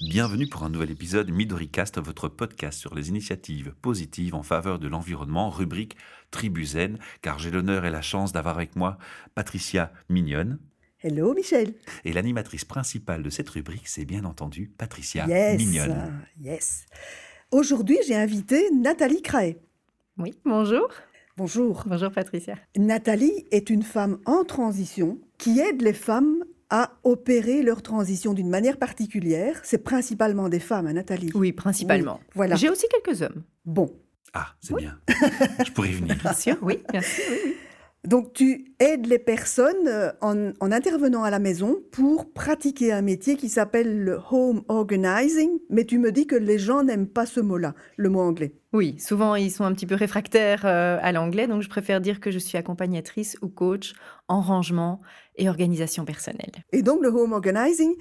Bienvenue pour un nouvel épisode MidoriCast, votre podcast sur les initiatives positives en faveur de l'environnement, rubrique Tribu Zen, car j'ai l'honneur et la chance d'avoir avec moi Patricia Mignonne. Hello Michel. Et l'animatrice principale de cette rubrique, c'est bien entendu Patricia Yes. Mignonne. Yes. Aujourd'hui, j'ai invité Nathalie Craé. Oui, bonjour. Bonjour. Bonjour Patricia. Nathalie est une femme en transition qui aide les femmes à opérer leur transition d'une manière particulière. C'est principalement des femmes, hein, Nathalie. Oui, principalement. Oui, voilà. J'ai aussi quelques hommes. Bon. Ah, c'est bien. Je pourrais y venir. Bien sûr, oui, bien sûr. oui, oui. Donc, tu aides les personnes euh, en, en intervenant à la maison pour pratiquer un métier qui s'appelle le home organizing, mais tu me dis que les gens n'aiment pas ce mot-là, le mot anglais. Oui, souvent ils sont un petit peu réfractaires euh, à l'anglais, donc je préfère dire que je suis accompagnatrice ou coach en rangement et organisation personnelle. Et donc, le home organizing,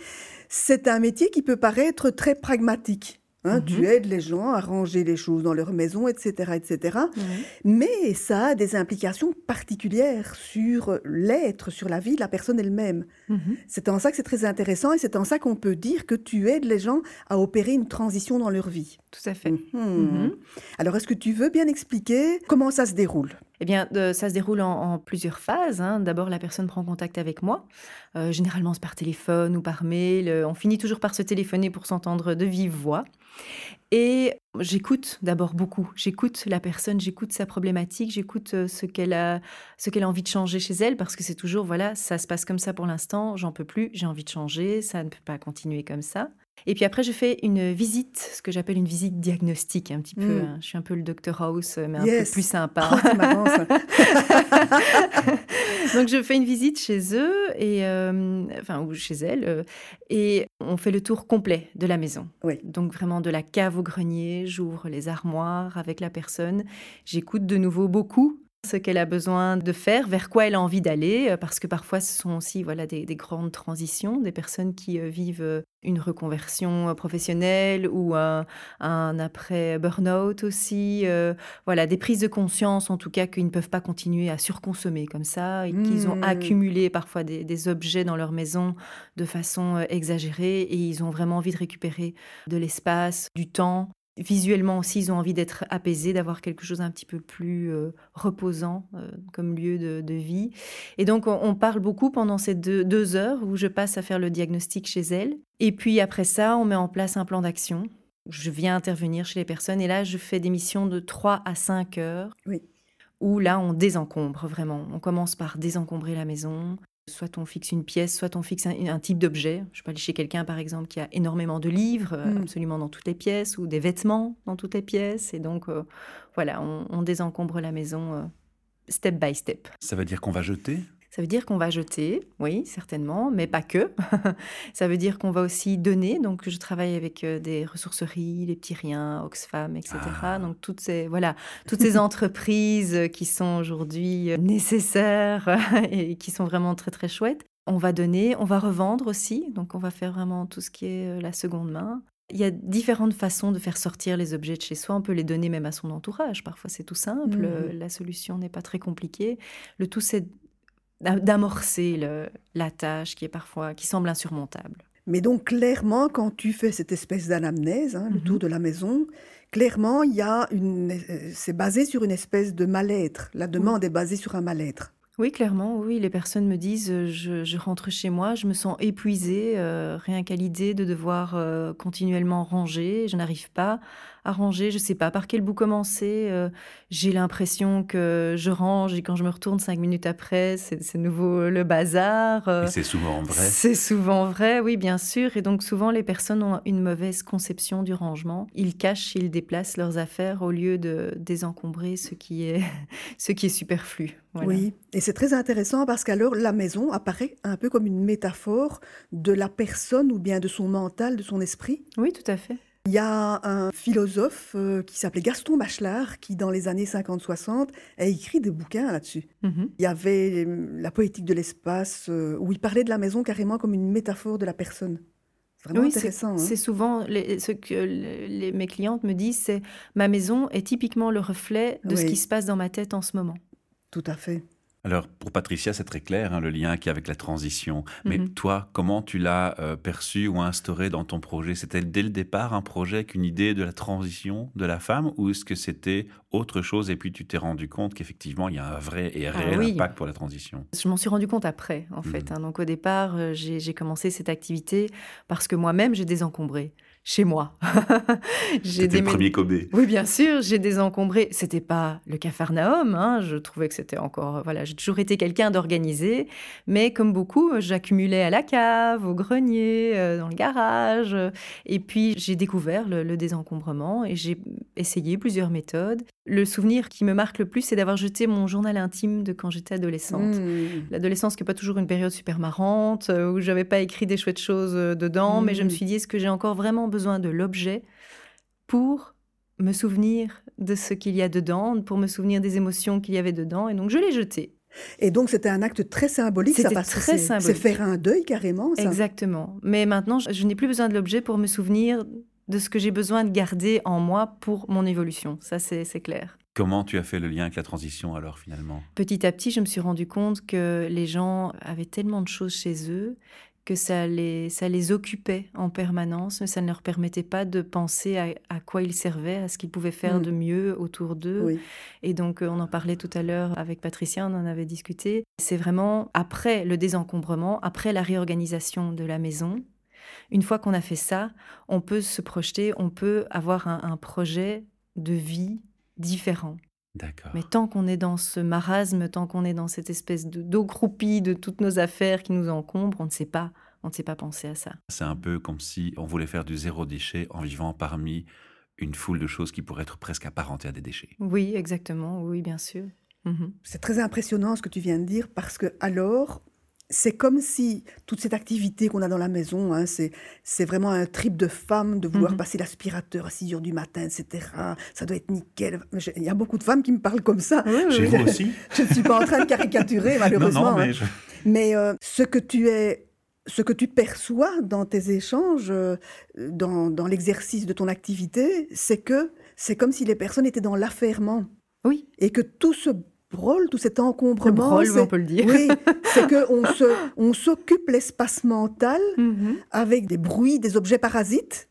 c'est un métier qui peut paraître très pragmatique. Hein. Mhm. Tu aides les gens à ranger les choses dans leur maison, etc., etc. Mais ça a des implications particulières sur l'être, sur la vie de la personne elle-même. Mhm. C'est en ça que c'est très intéressant et c'est en ça qu'on peut dire que tu aides les gens à opérer une transition dans leur vie. Tout à fait. Mhm. Alors, est-ce que tu veux bien expliquer comment ça se déroule? Eh bien, ça se déroule en, en plusieurs phases. hein. D'abord, la personne prend contact avec moi. Euh, généralement, c'est par téléphone ou par mail. Euh, on finit toujours par se téléphoner pour s'entendre de vive voix. Et j'écoute d'abord beaucoup. J'écoute la personne, j'écoute sa problématique, j'écoute euh, ce qu'elle a, ce qu'elle a envie de changer chez elle, parce que c'est toujours, voilà, ça se passe comme ça pour l'instant, j'en peux plus, j'ai envie de changer, ça ne peut pas continuer comme ça. Et puis après, je fais une visite, ce que j'appelle une visite diagnostique, un petit peu. Mm. hein. Je suis un peu le Dr House, mais un Yes. peu plus sympa. Oh, marrant, ça. Donc je fais une visite chez eux et euh, enfin ou chez elles euh, et on fait le tour complet de la maison. Oui. Donc vraiment de la cave au grenier, j'ouvre les armoires avec la personne, j'écoute de nouveau beaucoup ce qu'elle a besoin de faire, vers quoi elle a envie d'aller, euh, parce que parfois ce sont aussi voilà des, des grandes transitions, des personnes qui euh, vivent euh, une reconversion professionnelle ou un, un après burn-out aussi, euh, voilà des prises de conscience en tout cas qu'ils ne peuvent pas continuer à surconsommer comme ça, et qu'ils ont Mm. accumulé parfois des, des objets dans leur maison de façon exagérée et ils ont vraiment envie de récupérer de l'espace, du temps. Visuellement aussi, ils ont envie d'être apaisés, d'avoir quelque chose un petit peu plus euh, reposant euh, comme lieu de, de vie. Et donc, on, on parle beaucoup pendant ces deux, deux heures où je passe à faire le diagnostic chez elles. Et puis après ça, on met en place un plan d'action. Je viens intervenir chez les personnes et là, je fais des missions de 3 à 5 heures. Oui. Où là, on désencombre vraiment. On commence par désencombrer la maison. Soit on fixe une pièce, soit on fixe un, un type d'objet. Je peux aller chez quelqu'un, par exemple, qui a énormément de livres, euh, Mm. absolument dans toutes les pièces, ou des vêtements dans toutes les pièces. Et donc, euh, voilà, on, on désencombre la maison euh, step by step. Ça veut dire qu'on va jeter? Ça veut dire qu'on va jeter, oui, certainement, mais pas que. Ça veut dire qu'on va aussi donner. Donc, je travaille avec euh, des ressourceries, les petits riens, Oxfam, etc. Ah. Donc, toutes ces, voilà, toutes ces entreprises euh, qui sont aujourd'hui euh, nécessaires et qui sont vraiment très, très chouettes. On va donner, on va revendre aussi. Donc, on va faire vraiment tout ce qui est la seconde main. Il y a différentes façons de faire sortir les objets de chez soi. On peut les donner même à son entourage. Parfois, c'est tout simple. Euh, La solution n'est pas très compliquée. Le tout, c'est d'amorcer la tâche qui est parfois qui semble insurmontable. Mais donc, clairement, quand tu fais cette espèce d'anamnèse, hein, le Mhm. tour de la maison, clairement, il y a une, euh, c'est basé sur une espèce de mal-être. La demande est basée sur un mal-être. Oui, clairement, oui. Les personnes me disent, euh, je, je rentre chez moi, je me sens épuisée, euh, rien qu'à l'idée de devoir euh, continuellement ranger. Je n'arrive pas à ranger, je ne sais pas par quel bout commencer. euh, J'ai l'impression que je range et quand je me retourne cinq minutes après, c'est c'est nouveau le bazar. euh, Et c'est souvent vrai. C'est souvent vrai, oui, bien sûr. Et donc souvent, les personnes ont une mauvaise conception du rangement. Ils cachent, ils déplacent leurs affaires au lieu de désencombrer ce qui est, ce qui est superflu. Voilà. Oui, et c'est très intéressant parce qu'alors la maison apparaît un peu comme une métaphore de la personne ou bien de son mental, de son esprit. Oui, tout à fait. Il y a un philosophe euh, qui s'appelait Gaston Bachelard qui, dans les années 50-60, a écrit des bouquins là-dessus. Mhm. Il y avait euh, La poétique de l'espace, euh, où il parlait de la maison carrément comme une métaphore de la personne. C'est vraiment Oui, c'est intéressant. hein. c'est souvent les- ce que les- mes clientes me disent, c'est ma maison est typiquement le reflet de ce qui se passe dans ma tête en ce moment. Tout à fait. Alors, pour Patricia, c'est très clair, hein, le lien qu'il y a avec la transition. Mais Mhm. toi, comment tu l'as euh, perçu ou instauré dans ton projet? C'était dès le départ un projet avec une idée de la transition de la femme ou est-ce que c'était autre chose et puis tu t'es rendu compte qu'effectivement, il y a un vrai et réel Ah oui. impact pour la transition? Je m'en suis rendu compte après, en fait. Mhm. hein. Donc au départ, euh, j'ai j'ai commencé cette activité parce que moi-même, j'ai désencombré chez moi. j'ai C'était le premier Kobe. Oui, bien sûr, j'ai désencombré. C'était pas le Capharnaüm, hein, je trouvais que c'était encore. Voilà, j'ai toujours été quelqu'un d'organisé, mais comme beaucoup, j'accumulais à la cave, au grenier, euh, dans le garage. Et puis, j'ai découvert le, le désencombrement et j'ai essayé plusieurs méthodes. Le souvenir qui me marque le plus, c'est d'avoir jeté mon journal intime de quand j'étais adolescente. Mmh. L'adolescence qui n'est pas toujours une période super marrante, euh, où j'avais pas écrit des chouettes choses euh, dedans, mais je me suis dit, est-ce que j'ai encore vraiment besoin de l'objet pour me souvenir de ce qu'il y a dedans, pour me souvenir des émotions qu'il y avait dedans, et donc je l'ai jeté. Et donc, c'était un acte très symbolique, ça, C'était très c'est- symbolique. C'est faire un deuil carrément, ça. Exactement. Mais maintenant, je, je n'ai plus besoin de l'objet pour me souvenir de ce que j'ai besoin de garder en moi pour mon évolution. Ça, c'est c'est clair. Comment tu as fait le lien avec la transition alors finalement? Petit à petit, je me suis rendu compte que les gens avaient tellement de choses chez eux que ça les, ça les occupait en permanence, mais ça ne leur permettait pas de penser à, à quoi ils servaient, à ce qu'ils pouvaient faire Mm. de mieux autour d'eux. Oui. Et donc, euh, on en parlait tout à l'heure avec Patricia, on en avait discuté. C'est vraiment après le désencombrement, après la réorganisation de la maison. Une fois qu'on a fait ça, on peut se projeter, on peut avoir un, un projet de vie différent. D'accord. Mais tant qu'on est dans ce marasme, tant qu'on est dans cette espèce de- d'eau croupie de toutes nos affaires qui nous encombrent, on ne sait pas, on ne sait pas penser à ça. C'est un peu comme si on voulait faire du zéro déchet en vivant parmi une foule de choses qui pourraient être presque apparentées à des déchets. Oui, exactement, oui, bien sûr. Mhm. C'est très impressionnant ce que tu viens de dire parce que alors c'est comme si toute cette activité qu'on a dans la maison, hein, c'est vraiment un trip de femme de vouloir Mhm. passer l'aspirateur à 6 heures du matin, etc. Ça doit être nickel. Il y a beaucoup de femmes qui me parlent comme ça. Oui, aussi Je ne suis pas en train de caricaturer, malheureusement. non, hein. mais je- Mais euh, ce que tu es, ce que tu perçois dans tes échanges, euh, dans, dans l'exercice de ton activité, c'est que c'est comme si les personnes étaient dans l'affairement Oui, et que tout ce brol, tout cet encombrement, brol, oui, c'est- on peut le dire. oui, c'est que on se, on s'occupe l'espace mental Mhm. avec des bruits, des objets parasites,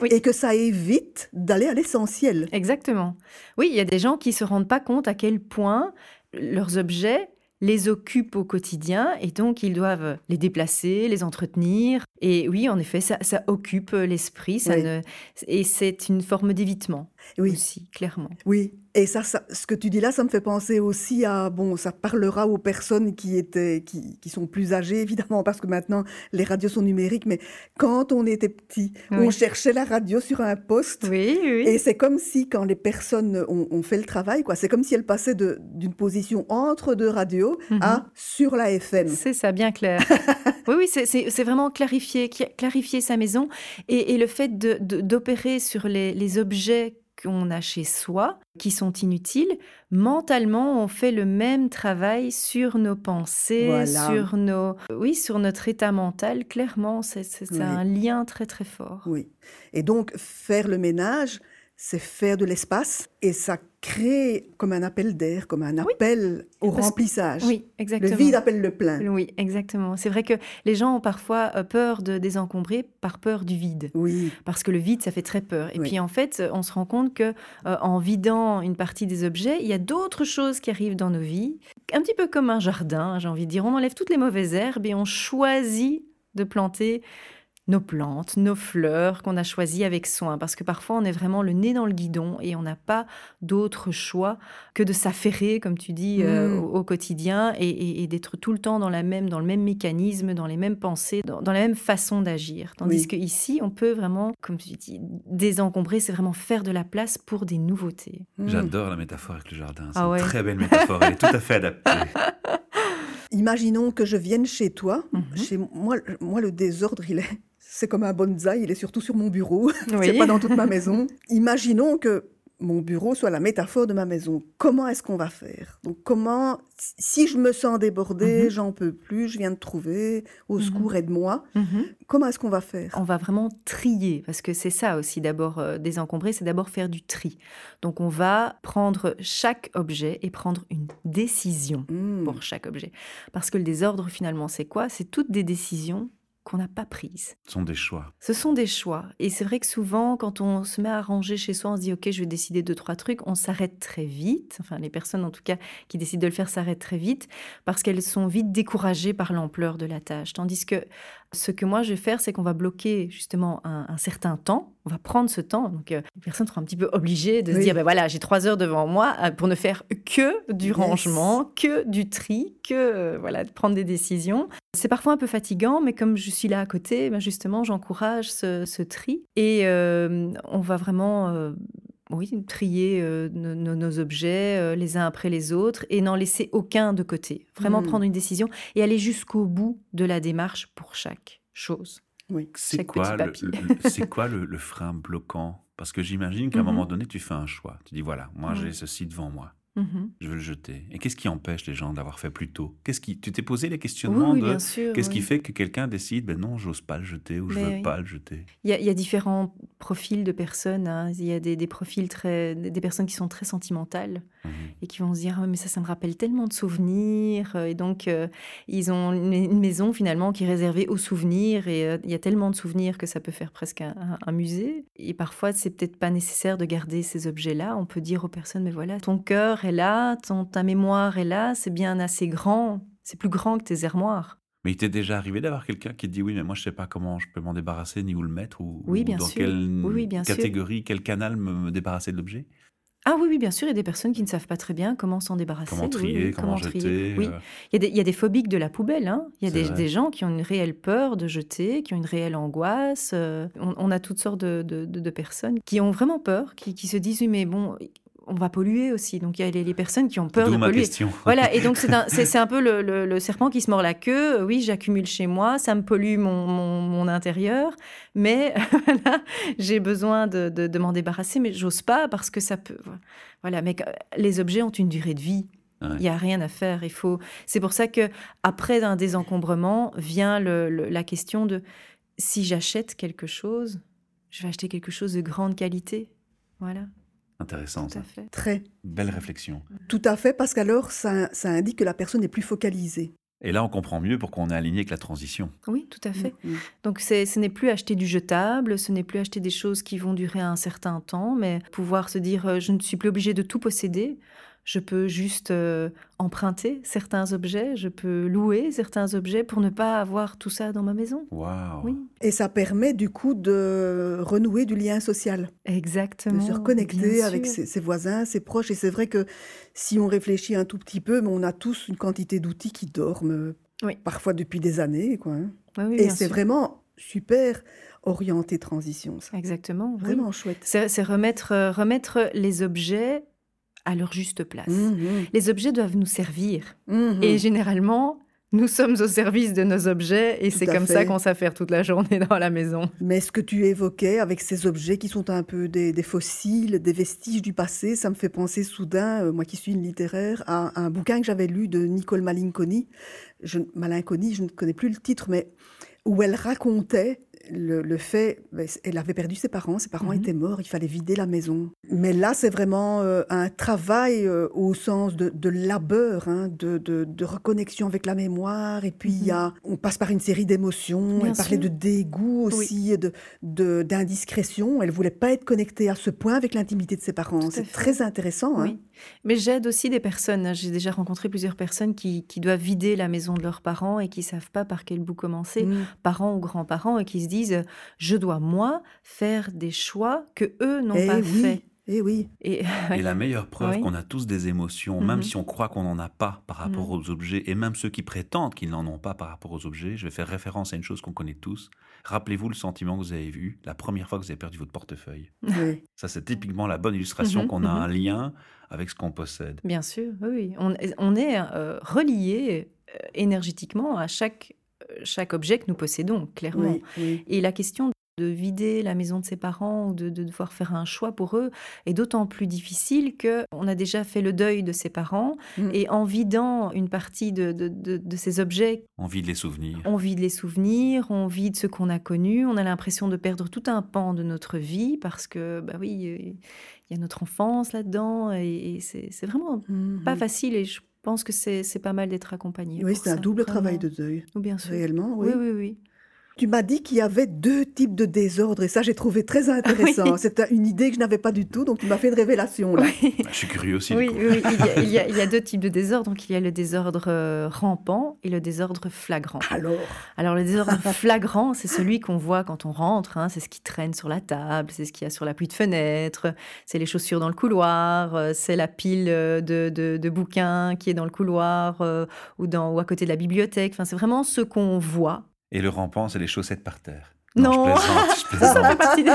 Oui. et que ça évite d'aller à l'essentiel. Exactement. Oui, il y a des gens qui ne se rendent pas compte à quel point leurs objets les occupent au quotidien et donc ils doivent les déplacer, les entretenir. Et oui, en effet, ça, ça occupe l'esprit ça Oui. ne... et c'est une forme d'évitement Oui. aussi, clairement. Oui, et ça, ça- ce que tu dis là, ça me fait penser aussi à, bon, ça parlera aux personnes qui étaient, qui, qui sont plus âgées, évidemment, parce que maintenant, les radios sont numériques, mais quand on était petit, on cherchait la radio sur un poste, Oui, oui. et c'est comme si, quand les personnes ont, ont fait le travail, quoi, c'est comme si elles passaient de- d'une position entre deux radios Mhm. à sur la FM. C'est ça, bien clair. oui, oui, c'est- vraiment clarifier, cla- clarifier sa maison et, et le fait de- de- d'opérer sur les, les objets qu'on a chez soi, qui sont inutiles, mentalement, on fait le même travail sur nos pensées, Voilà. sur nos, oui, sur notre état mental. Clairement, c'est c'est- c'est Oui. un lien très très fort. Oui. Et donc, faire le ménage, c'est faire de l'espace, et ça crée comme un appel d'air, comme un Oui. appel au Parce que- remplissage. Oui, Le exactement. vide appelle le plein. Oui, exactement. C'est vrai que les gens ont parfois euh, peur de désencombrer par peur du vide. Oui, parce que le vide, ça fait très peur. Et Oui. puis en fait, on se rend compte que euh, en vidant une partie des objets, il y a d'autres choses qui arrivent dans nos vies, un petit peu comme un jardin, j'ai envie de dire. On enlève toutes les mauvaises herbes et on choisit de planter nos plantes, nos fleurs qu'on a choisies avec soin, parce que parfois on est vraiment le nez dans le guidon et on n'a pas d'autre choix que de s'affairer, comme tu dis, euh, Mm. au, au quotidien et, et- et d'être tout le temps dans, la même, dans le même mécanisme, dans les mêmes pensées, dans, dans la même façon d'agir. Tandis Oui. qu'ici, on peut vraiment, comme tu dis, désencombrer, c'est vraiment faire de la place pour des nouveautés. Mm. J'adore la métaphore avec le jardin. C'est Ah ouais. une très belle métaphore. Elle est tout à fait adaptée. Imaginons que je vienne chez toi. Mhm. Chez moi, moi, le désordre, il est, c'est comme un bonsaï, il est surtout sur mon bureau. Oui. C'est pas dans toute ma maison. Imaginons que mon bureau soit la métaphore de ma maison. Comment est-ce qu'on va faire? Donc comment, si je me sens débordée, Mhm. j'en peux plus, je viens de trouver, au Mhm. secours, aide-moi. Mhm. Comment est-ce qu'on va faire? On va vraiment trier, parce que c'est ça aussi d'abord euh, désencombrer, c'est d'abord faire du tri. Donc on va prendre chaque objet et prendre une décision Hmm. pour chaque objet. Parce que le désordre finalement c'est quoi? C'est toutes des décisions qu'on n'a pas prises. Ce sont des choix. Ce sont des choix. Et c'est vrai que souvent, quand on se met à ranger chez soi, on se dit, OK, je vais décider de trois trucs, on s'arrête très vite. Enfin, les personnes, en tout cas, qui décident de le faire s'arrêtent très vite parce qu'elles sont vite découragées par l'ampleur de la tâche. Tandis que ce que moi, je vais faire, c'est qu'on va bloquer justement un, un certain temps. On va prendre ce temps. Donc, euh, les personnes seront un petit peu obligées de se dire, ben voilà, j'ai trois heures devant moi euh, pour ne faire que du Yes. rangement, que du tri, que euh, voilà, de prendre des décisions. C'est parfois un peu fatigant, mais comme je suis là à côté, ben justement, j'encourage ce, ce tri. Et euh, on va vraiment oui, trier euh, nos, nos- nos objets euh, les uns après les autres et n'en laisser aucun de côté. Vraiment Mm. prendre une décision et aller jusqu'au bout de la démarche pour chaque chose. Oui. C'est quoi, le, quoi le, le frein bloquant? Parce que j'imagine qu'à un Mhm. moment donné, tu fais un choix. Tu dis voilà, moi j'ai ceci devant moi. Mhm. Je veux le jeter. Et qu'est-ce qui empêche les gens d'avoir fait plus tôt? Qu'est-ce qui Tu t'es posé les questionnements oui, de qu'est-ce qui fait que quelqu'un décide ben non, j'ose pas le jeter ou je Mais veux oui. pas le jeter? Il y, y a différents profils de personnes. hein. Il y a des, des profils très, des personnes qui sont très sentimentales Mhm. et qui vont se dire Ah, mais ça, ça me rappelle tellement de souvenirs. Et donc, euh, ils ont une, maison finalement qui est réservée aux souvenirs. Et euh, il y a tellement de souvenirs que ça peut faire presque un, musée. Et parfois, c'est peut-être pas nécessaire de garder ces objets-là. On peut dire aux personnes Mais voilà, ton cœur est là, ton, ta mémoire est là, c'est bien assez grand. C'est plus grand que tes armoires. Mais il t'est déjà arrivé d'avoir quelqu'un qui te dit oui, mais moi je sais pas comment je peux m'en débarrasser ni où le mettre ou, Oui, ou bien dans sûr. quelle Oui, oui, bien sûr. catégorie, quel canal me débarrasser de l'objet? Ah oui, oui, bien sûr, il y a des personnes qui ne savent pas très bien comment s'en débarrasser. Comment oui, trier, oui, comment, jeter Oui, euh, il y, a des, il y a des phobiques de la poubelle. hein. Il y a des, des gens qui ont une réelle peur de jeter, qui ont une réelle angoisse. euh, on, on a toutes sortes de, de- de- de personnes qui ont vraiment peur, qui, qui se disent oui, mais bon, on va polluer aussi. Donc il y a les, les personnes qui ont peur de ma polluer. question. Voilà, et donc c'est un, un peu le, le- le serpent qui se mord la queue. Euh, Oui, j'accumule chez moi, ça me pollue mon, mon- mon intérieur, mais j'ai besoin de, de- de m'en débarrasser, mais j'ose pas parce que ça peut. Voilà, mais les objets ont une durée de vie. Il y a rien à faire. Il faut. C'est pour ça que après un désencombrement vient le- le- la question de si j'achète quelque chose, je vais acheter quelque chose de grande qualité. Voilà, Intéressant tout ça. à fait. Très. Belle réflexion. Tout à fait, parce qu'alors, ça, ça indique que la personne est plus focalisée. Et là, on comprend mieux pourquoi on est aligné avec la transition. Oui, tout à fait. Mhm. Donc c'est- ce n'est plus acheter du jetable, ce n'est plus acheter des choses qui vont durer un certain temps, mais pouvoir se dire euh, je ne suis plus obligé de tout posséder. Je peux juste euh, emprunter certains objets, je peux louer certains objets pour ne pas avoir tout ça dans ma maison. Waouh. Oui, Et ça permet du coup de renouer du lien social, de exactement. se reconnecter avec ses, ses voisins, ses proches. Et c'est vrai que si on réfléchit un tout petit peu, on a tous une quantité d'outils qui dorment, Oui. parfois depuis des années. Quoi, hein. Oui, oui, Et c'est vraiment super orienté transition, ça. Exactement. oui. Vraiment chouette. C'est remettre, euh, remettre les objets à leur juste place. Mhm. Les objets doivent nous servir. Mhm. Et généralement, nous sommes au service de nos objets et c'est comme fait. ça qu'on s'affaire toute la journée dans la maison. Mais ce que tu évoquais avec ces objets qui sont un peu des, des fossiles, des vestiges du passé, ça me fait penser soudain, euh, moi qui suis une littéraire, à un bouquin que j'avais lu de Nicole Malinconi. Je, Malinconi, je ne connais plus le titre, mais où elle racontait le, le fait, ben, elle avait perdu ses parents, ses parents Mhm. étaient morts, il fallait vider la maison. Mais là, c'est vraiment euh, un travail euh, au sens de, de labeur, hein, de, de- de reconnexion avec la mémoire. Et puis, y a, on passe par une série d'émotions. Elle parlait de dégoût Oui. aussi, de- d'indiscrétion. Elle voulait pas être connectée à ce point avec l'intimité de ses parents. C'est très intéressant. hein. Mais j'aide aussi des personnes. J'ai déjà rencontré plusieurs personnes qui, qui doivent vider la maison de leurs parents et qui savent pas par quel bout commencer, Mm. parents ou grands-parents, et qui se disent je dois moi faire des choix que eux n'ont Eh pas oui, fait. eh oui. Et Et la meilleure preuve Oui. qu'on a tous des émotions, même Mhm. si on croit qu'on n'en a pas par rapport Mhm. aux objets, et même ceux qui prétendent qu'ils n'en ont pas par rapport aux objets, je vais faire référence à une chose qu'on connaît tous. Rappelez-vous le sentiment que vous avez eu la première fois que vous avez perdu votre portefeuille. oui. Ça, c'est typiquement la bonne illustration Mhm, qu'on a mhm. un lien avec ce qu'on possède. Bien sûr, oui. On, on est euh, relié euh, énergétiquement à chaque, euh, chaque objet que nous possédons, clairement. oui, oui. Et la question de de vider la maison de ses parents ou de, de devoir faire un choix pour eux est d'autant plus difficile que on a déjà fait le deuil de ses parents Mm. et en vidant une partie de, de, de- de ces objets, On vit de les souvenirs. on vide les souvenirs, on vide ce qu'on a connu, on a l'impression de perdre tout un pan de notre vie parce que, bah oui, il y a notre enfance là-dedans et, et c'est c'est vraiment Mhm. pas facile et je pense que c'est c'est pas mal d'être accompagné. Oui, c'est un double vraiment. travail de deuil, Oui, bien sûr. réellement. Oui. Oui, oui, oui. Tu m'as dit qu'il y avait deux types de désordre et ça, j'ai trouvé très intéressant. Oui. C'était une idée que je n'avais pas du tout, donc tu m'as fait une révélation là. Oui. Bah, je suis curieux aussi. Oui, du coup. oui, oui, il y, a, il y a- il y a deux types de désordre. Donc, il y a le désordre euh, rampant et le désordre flagrant. Alors, Alors, le désordre flagrant, c'est celui qu'on voit quand on rentre. hein. C'est ce qui traîne sur la table, c'est ce qu'il y a sur l'appui de fenêtre, c'est les chaussures dans le couloir, euh, c'est la pile euh, de, de- de bouquins qui est dans le couloir euh, ou, dans, ou à côté de la bibliothèque. Enfin, c'est vraiment ce qu'on voit. Et le rampant, c'est les chaussettes par terre. Non. je plaisante, je Ça plaisante. fait partie des-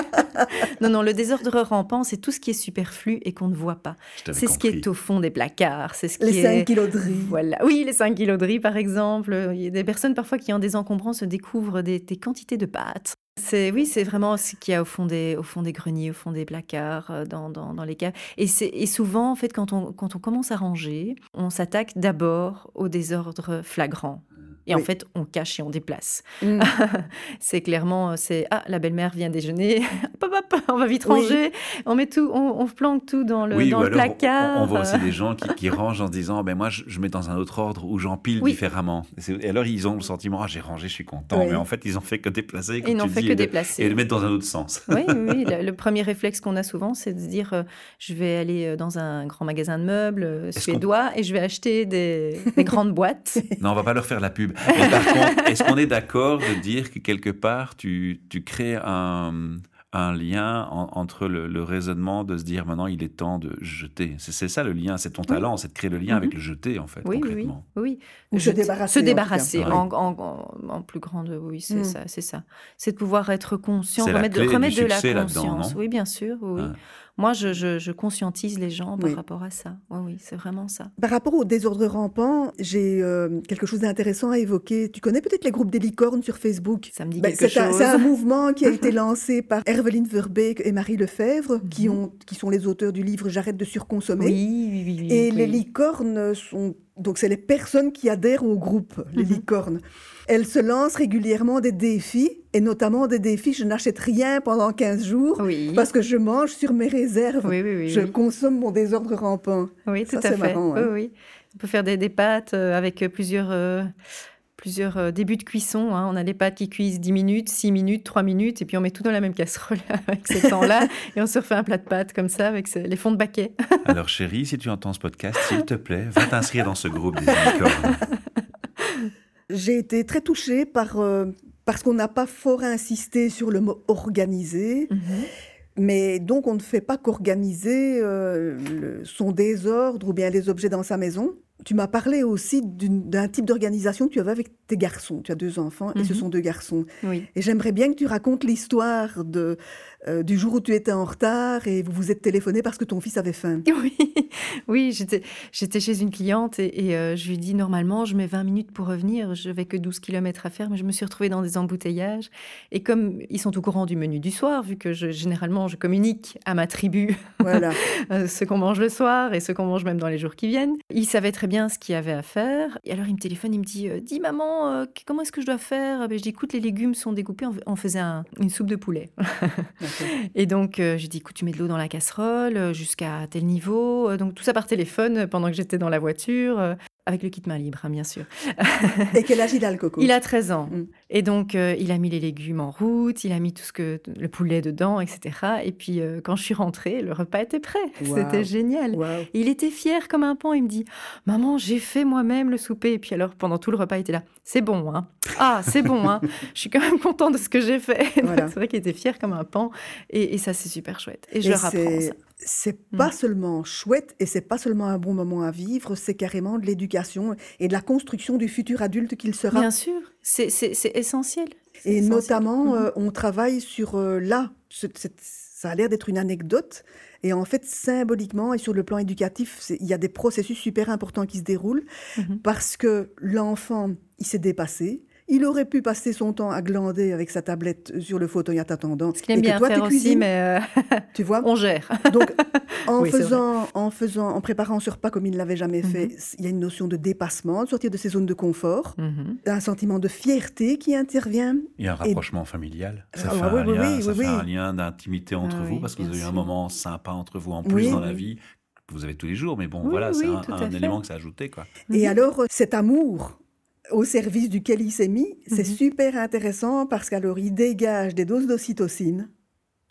Non, non, le désordre rampant, c'est tout ce qui est superflu et qu'on ne voit pas. C'est ce qui est au fond des placards, c'est ce qui les est... 5 kilos de riz. Voilà. Oui, les 5 kilos de riz, par exemple. Il y a des personnes parfois qui, en désencombrant, se découvrent des, des quantités de pâtes. C'est, oui, c'est vraiment ce qu'il y a au fond des, au fond des greniers, au fond des placards, euh, dans, dans, dans les caves. Et, c'est, et souvent, en fait, quand on, quand on commence à ranger, on s'attaque d'abord au désordre flagrant. Et en fait, on cache et on déplace. Mm. c'est clairement, c'est ah, la belle-mère vient déjeuner, hop, hop, hop, on va vite Oui. ranger, on met tout, on, on planque tout dans le, oui, dans ou le alors on- placard. on, voit aussi des gens qui, qui rangent en se disant ben moi je, je mets dans un autre ordre ou j'empile différemment. Et, alors ils ont le sentiment ah j'ai rangé, je suis content. Mais en fait ils ont fait que déplacer. comme tu dis, que et de- déplacer. Et le mettre dans un autre sens. Oui, oui. Le, le premier réflexe qu'on a souvent, c'est de se dire euh, je vais aller euh, dans un grand magasin de meubles euh, suédois et je vais acheter des, des grandes boîtes. Non, on va pas leur faire la pub. Mais par contre, est-ce qu'on est d'accord de dire que quelque part, tu, tu crées un, un lien en- entre le, le raisonnement de se dire maintenant il est temps de jeter C'est ça le lien, c'est ton talent, c'est de créer le lien avec le jeter en fait, Oui, oui, oui, concrètement. oui. Ou se débarrasser, Se débarrasser oui. en, en- en- en plus grande, oui, c'est Mm. ça, c'est ça. C'est de pouvoir être conscient, la remettre, clé du remettre de la conscience. Oui, bien sûr, oui. oui. Ah. Moi, je, je- je conscientise les gens par Oui. rapport à ça. Oui, oui, c'est vraiment ça. Par rapport au désordre rampant, j'ai euh, quelque chose d'intéressant à évoquer. Tu connais peut-être les groupes des licornes sur Facebook? Ça me dit Ben, quelque c'est un, chose. c'est un mouvement qui a été lancé par Herveline Verbeek et Marie Lefebvre, qui, Mhm. ont, qui sont les auteurs du livre J'arrête de surconsommer. Oui, oui, oui. oui, Et oui. les licornes sont donc c'est les personnes qui adhèrent au groupe, les Mhm. licornes. Elles se lancent régulièrement des défis et notamment des défis je n'achète rien pendant 15 jours Oui. parce que je mange sur mes réserves. Oui, oui, oui. je consomme mon désordre rampant. Oui, tout Ça, à fait. marrant, hein. oui. On peut faire des, des pâtes euh, avec euh, plusieurs, euh, plusieurs euh, débuts de cuisson. hein. On a des pâtes qui cuisent 10 minutes, 6 minutes, 3 minutes, et puis on met tout dans la même casserole avec ces temps-là, et on se refait un plat de pâtes comme ça avec les fonds de baquet. Alors chérie, si tu entends ce podcast, s'il te plaît, va t'inscrire dans ce groupe des. J'ai été très touchée par euh, parce qu'on n'a pas fort insisté sur le mot organisé. Mais donc, on ne fait pas qu'organiser euh, son désordre ou bien les objets dans sa maison. Tu m'as parlé aussi d'un type d'organisation que tu avais avec tes garçons. Tu as deux enfants et ce Mhm. sont deux garçons. Oui. Et j'aimerais bien que tu racontes l'histoire de, euh, du jour où tu étais en retard et vous vous êtes téléphoné parce que ton fils avait faim. Oui, oui j'étais, j'étais chez une cliente et, et, euh, je lui dit normalement je mets 20 minutes pour revenir, je n'avais que 12 km à faire, mais je me suis retrouvée dans des embouteillages. Et comme ils sont au courant du menu du soir, vu que je, généralement je communique à ma tribu Voilà. euh, ce qu'on mange le soir et ce qu'on mange même dans les jours qui viennent. Il savait très bien ce qu'il y avait à faire. Et alors il me téléphone, il me dit euh, Dis maman, euh, comment est-ce que je dois faire? Ben, Je dis Écoute, les légumes sont découpés, on, faisait un- une soupe de poulet. Et donc, euh, j'ai dit, écoute, tu mets de l'eau dans la casserole euh, jusqu'à tel niveau. Donc, tout ça par téléphone pendant que j'étais dans la voiture, avec le kit main libre, hein, bien sûr. Et quel âge il a le coco? Il a 13 ans. Mm. Et donc, euh, il a mis les légumes en route, il a mis tout ce que le poulet dedans, etc. Et puis, euh, quand je suis rentrée, le repas était prêt. Wow. C'était génial. Il était fier comme un pan. Il me dit Maman, j'ai fait moi-même le souper. Et puis, alors, pendant tout le repas, il était là C'est bon, hein Ah, c'est bon, hein Je suis quand même content de ce que j'ai fait. Voilà. C'est vrai qu'il était fier comme un pan. Et, et ça, c'est super chouette. Et je Et c'est- ça. C'est Mm. pas seulement chouette et c'est pas seulement un bon moment à vivre, c'est carrément de l'éducation et de la construction du futur adulte qu'il sera. Bien sûr, c'est essentiel. Et essentiel. notamment, Mhm. euh, on travaille sur euh, là. Ça a l'air d'être une anecdote. Et en fait, symboliquement et sur le plan éducatif, il y a des processus super importants qui se déroulent Mhm. parce que l'enfant, il s'est dépassé. Il aurait pu passer son temps à glander avec sa tablette sur le fauteuil en t'attendant. Ce qu'il aime bien faire aussi, mais euh, tu vois, on gère. Donc, en faisant, en faisant, en préparant ce repas comme il ne l'avait jamais fait, mhm. il y a une notion de dépassement, de sortir de ses zones de confort, mhm. un sentiment de fierté qui intervient. Il y a un rapprochement familial. Ça fait, un, lien, ça fait un lien d'intimité entre ah vous parce que vous avez eu un moment sympa entre vous en plus dans la vie vous avez tous les jours, mais bon, voilà, c'est un, élément que ça a ajouté. Quoi. Et mhm. alors, cet amour au service duquel il s'est mis, c'est mhm. super intéressant parce qu'alors il dégage des doses d'ocytocine,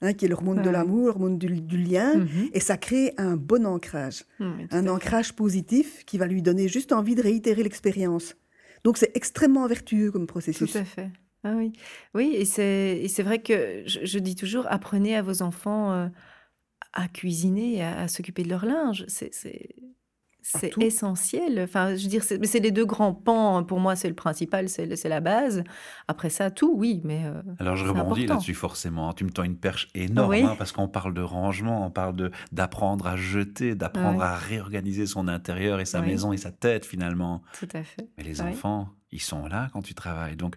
hein, qui est l'hormone de l'amour, l'hormone du, lien, mhm. et ça crée un bon ancrage, un ancrage positif qui va lui donner juste envie de réitérer l'expérience. Donc c'est extrêmement vertueux comme processus. Tout à fait. Ah oui, oui et c'est vrai que je, dis toujours, apprenez à vos enfants euh, à cuisiner, à, s'occuper de leur linge. C'est c'est essentiel. Enfin, je veux dire, c'est les deux grands pans. Pour moi, c'est le principal, c'est la base. Après ça, tout, oui, mais. Euh, Alors, je rebondis là-dessus forcément. Tu me tends une perche énorme hein, parce qu'on parle de rangement, on parle d'apprendre à jeter, d'apprendre à réorganiser son intérieur et sa maison et sa tête finalement. Tout à fait. Mais les enfants, ils sont là quand tu travailles. Donc,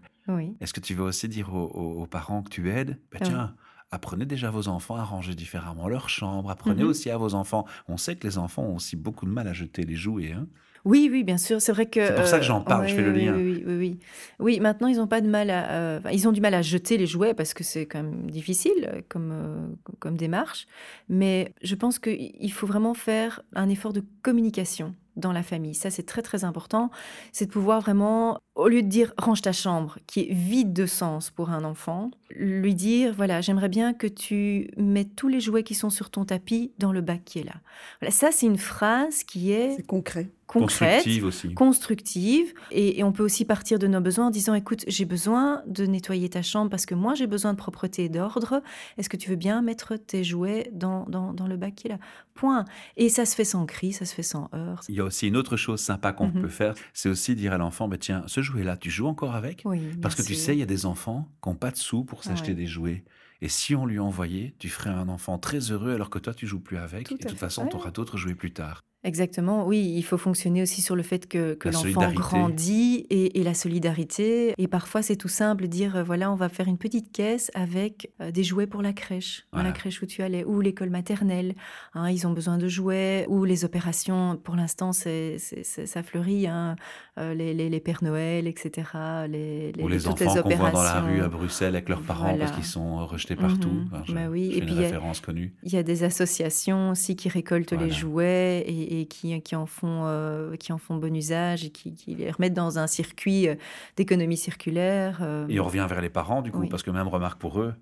est-ce que tu veux aussi dire aux, parents que tu aides? Ben, Tiens, apprenez déjà vos enfants à ranger différemment leur chambre, apprenez mhm. aussi à vos enfants. On sait que les enfants ont aussi beaucoup de mal à jeter les jouets. Hein. Oui, oui, bien sûr. C'est vrai que. C'est pour ça que j'en parle, je fais le lien. Oui, oui, oui. Oui, maintenant, ils ont pas de mal à. Euh, ils ont du mal à jeter les jouets parce que c'est quand même difficile comme, euh, comme démarche. Mais je pense qu'il faut vraiment faire un effort de communication dans la famille. Ça, c'est très très important. C'est de pouvoir vraiment, au lieu de dire range ta chambre, qui est vide de sens pour un enfant, lui dire voilà, j'aimerais bien que tu mettes tous les jouets qui sont sur ton tapis dans le bac qui est là. Voilà, ça, c'est une phrase qui est. C'est concret concrète, constructive aussi. Constructive. Et, on peut aussi partir de nos besoins en disant, écoute, j'ai besoin de nettoyer ta chambre parce que moi, j'ai besoin de propreté et d'ordre. Est-ce que tu veux bien mettre tes jouets dans, dans, le bac qui est là? Point. Et ça se fait sans cri, ça se fait sans heurts. Il y a aussi une autre chose sympa qu'on mhm. peut faire, c'est aussi dire à l'enfant, bah, tiens, ce jouet-là, tu joues encore avec? Oui, Parce que tu sais, il y a des enfants qui n'ont pas de sous pour s'acheter des jouets. Et si on lui envoyait, tu ferais un enfant très heureux alors que toi, tu joues plus avec. et de toute façon, tu auras d'autres jouets plus tard. Exactement, oui, il faut fonctionner aussi sur le fait que, que l'enfant grandit et, la solidarité. Et parfois, c'est tout simple, dire, euh, voilà, on va faire une petite caisse avec euh, des jouets pour la crèche, la crèche où tu allais, ou l'école maternelle. Hein, ils ont besoin de jouets, ou les opérations, pour l'instant, c'est, ça fleurit, hein, euh, les, les, Pères Noël, etc. Les, ou les enfants qu'on voit dans la rue à Bruxelles avec leurs parents parce qu'ils sont rejetés partout. Mhm. bah oui. et puis, une référence connue. Il y a des associations aussi qui récoltent les jouets et et qui, qui, en font, euh, qui en font bon usage et qui, les remettent dans un circuit euh, d'économie circulaire. Euh. Et on revient vers les parents, du coup, parce que même remarque pour eux,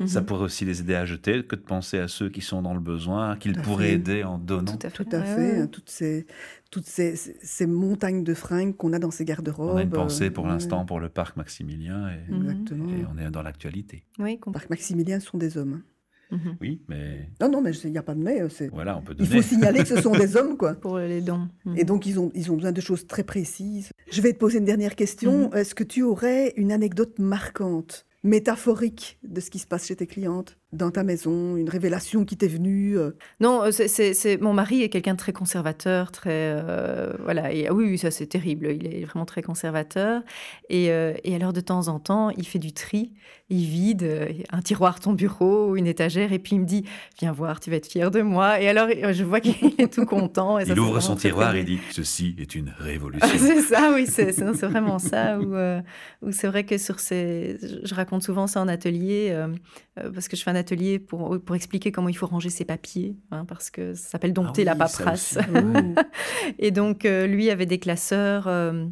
mhm. Ça pourrait aussi les aider à jeter que de penser à ceux qui sont dans le besoin, qu'ils pourraient aider en donnant. Tout à fait. Tout à fait. Hein, toutes, ces, toutes ces, ces montagnes de fringues qu'on a dans ces garde-robes. On a une pensée pour l'instant pour le parc Maximilien et, Exactement. et on est dans l'actualité. Oui, le parc Maximilien sont des hommes. Mhm. Oui, mais. Non, non, mais il n'y a pas de mais. Voilà, on peut Il faut signaler que ce sont des hommes, quoi. Pour les dons. Mhm. Et donc, ils ont, ils ont besoin de choses très précises. Je vais te poser une dernière question. Mhm. Est-ce que tu aurais une anecdote marquante, métaphorique de ce qui se passe chez tes clientes? Dans ta maison, une révélation qui t'est venue euh? Non, euh, c'est mon mari est quelqu'un de très conservateur, très euh, voilà. Et, ah oui, ça c'est terrible. Il est vraiment très conservateur. Et, et, alors de temps en temps, il fait du tri. Il vide un tiroir, ton bureau, une étagère, et puis il me dit "Viens voir, tu vas être fier de moi." Et alors je vois qu'il est tout content. il ouvre son tiroir et dit "Ceci est une révolution." c'est ça, oui, c'est vraiment ça. Où, c'est vrai que sur ces, je raconte souvent ça en atelier parce que je fais un atelier pour, pour expliquer comment il faut ranger ses papiers, hein, parce que ça s'appelle dompter ah la paperasse. et donc, euh, lui avait des classeurs euh,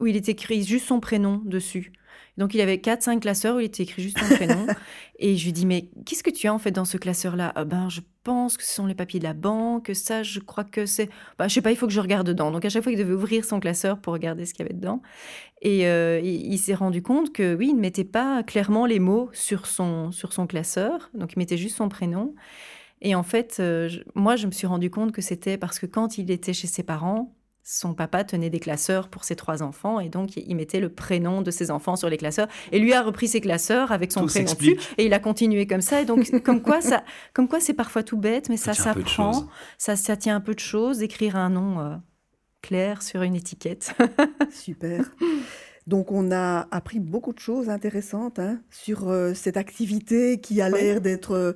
où il était écrit juste son prénom dessus. Donc il avait 4-5 classeurs où il était écrit juste son prénom. et je lui dis, mais qu'est-ce que tu as en fait dans ce classeur-là? Ah Ben, je pense que ce sont les papiers de la banque. Ça, je crois que c'est. Ben, je sais pas, il faut que je regarde dedans. Donc à chaque fois, il devait ouvrir son classeur pour regarder ce qu'il y avait dedans. Et euh, il, s'est rendu compte que oui, il ne mettait pas clairement les mots sur son, sur son classeur. Donc il mettait juste son prénom. Et en fait, euh, moi, je me suis rendu compte que c'était parce que quand il était chez ses parents, son papa tenait des classeurs pour ses trois enfants et donc il mettait le prénom de ses enfants sur les classeurs et lui a repris ses classeurs avec son prénom dessus et il a continué comme ça et donc comme quoi ça comme quoi c'est parfois tout bête mais ça, s'apprend. ça ça tient un peu de choses d'écrire un nom euh, clair sur une étiquette. Super. Donc on a appris beaucoup de choses intéressantes hein, sur euh, cette activité qui a l'air d'être euh, euh,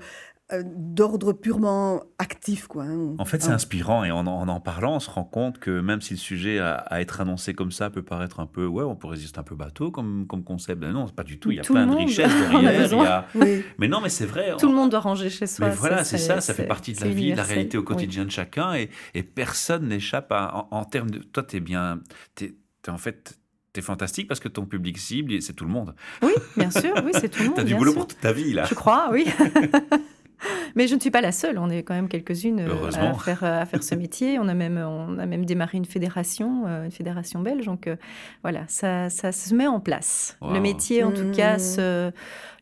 d'ordre purement actif. Quoi, hein. En fait, c'est inspirant et en, en en parlant, on se rend compte que même si le sujet à, à être annoncé comme ça peut paraître un peu, ouais, on pourrait dire c'est un peu bateau comme, comme concept. Ben non, c'est pas du tout. Il y a Tout plein de richesses derrière. il y besoin. a- Oui. Mais non, mais c'est vrai. Tout on- le monde doit ranger chez soi. Mais voilà, c'est ça, ça fait c'est- partie de c'est la vie, de la réalité au Oui. quotidien de chacun et, et personne n'échappe à, en, en termes de. Toi, t'es bien. T'es, en fait. T'es fantastique parce que ton public cible, c'est tout le monde. Oui, bien sûr, oui, c'est tout le monde. T'as du bien boulot sûr. pour toute ta vie, là. Je crois, oui. Mais je ne suis pas la seule. On est quand même quelques-unes euh, Heureusement. à faire, à faire ce métier. On a même, on a même démarré une fédération, euh, une fédération belge. Donc euh, voilà, ça, ça se met en place. Wow. Le métier, en tout Mmh. cas, se-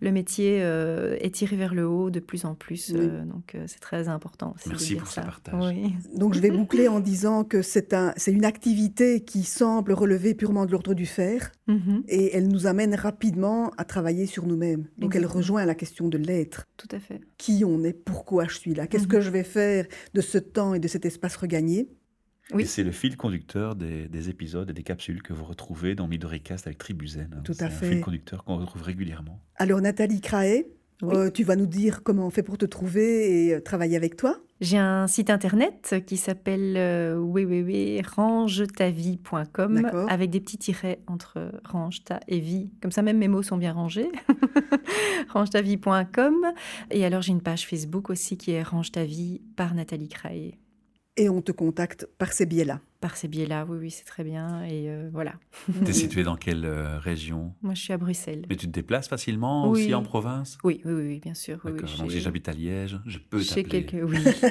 le métier euh, est tiré vers le haut de plus en plus. Oui. euh, donc euh, c'est très important. aussi Merci pour ce partage. Oui. Donc je vais boucler en disant que c'est un, c'est une activité qui semble relever purement de l'ordre du faire Mhm, et elle nous amène rapidement à travailler sur nous-mêmes. Donc elle rejoint la question de l'être. tout à fait. Qui on est, pourquoi je suis là, qu'est-ce Mhm. que je vais faire de ce temps et de cet espace regagné? Oui. Et c'est le fil conducteur des, des épisodes et des capsules que vous retrouvez dans Midoricast avec Tribuzen. hein. Tout C'est à un fait. fil conducteur qu'on retrouve régulièrement. Alors Nathalie Craé, Oui. euh, tu vas nous dire comment on fait pour te trouver et euh, travailler avec toi J'ai un site internet qui s'appelle euh, www.rangetavie.com D'accord. avec des petits tirets entre range ta et vie. Comme ça, même mes mots sont bien rangés. rangetavie.com. Et alors, j'ai une page Facebook aussi qui est Range ta vie par Nathalie Craé. Et on te contacte par ces biais-là. Par ces biais-là, oui, oui, c'est très bien. Et euh, voilà. T'es situé dans quelle euh, région? Moi, je suis à Bruxelles. Mais tu te déplaces facilement Oui. aussi en province? Oui, oui, oui, bien sûr. oui. Donc si j'habite à Liège, je peux t'appeler. quelques... Oui.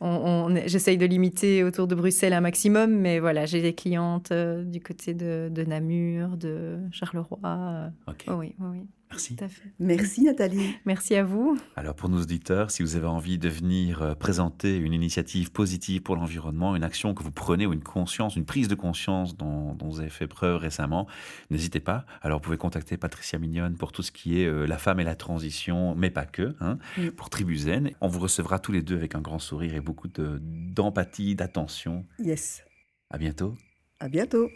On, on- J'essaye de limiter autour de Bruxelles un maximum, mais voilà, j'ai des clientes euh, du côté de, de Namur, de Charleroi. euh, Ok, oh oui, oui, oui, merci. tout à fait. Merci Nathalie. Merci à vous. Alors pour nos auditeurs, si vous avez envie de venir euh, présenter une initiative positive pour l'environnement, une action que vous prenez ou une conscience, une prise de conscience dont, dont vous avez fait preuve récemment, n'hésitez pas. Alors vous pouvez contacter Patricia Mignonne pour tout ce qui est euh, la femme et la transition, mais pas que, hein, Mm. pour Tribuzen. On vous recevra tous les deux avec un grand sourire et beaucoup de- d'empathie, d'attention. Yes. À bientôt. À bientôt.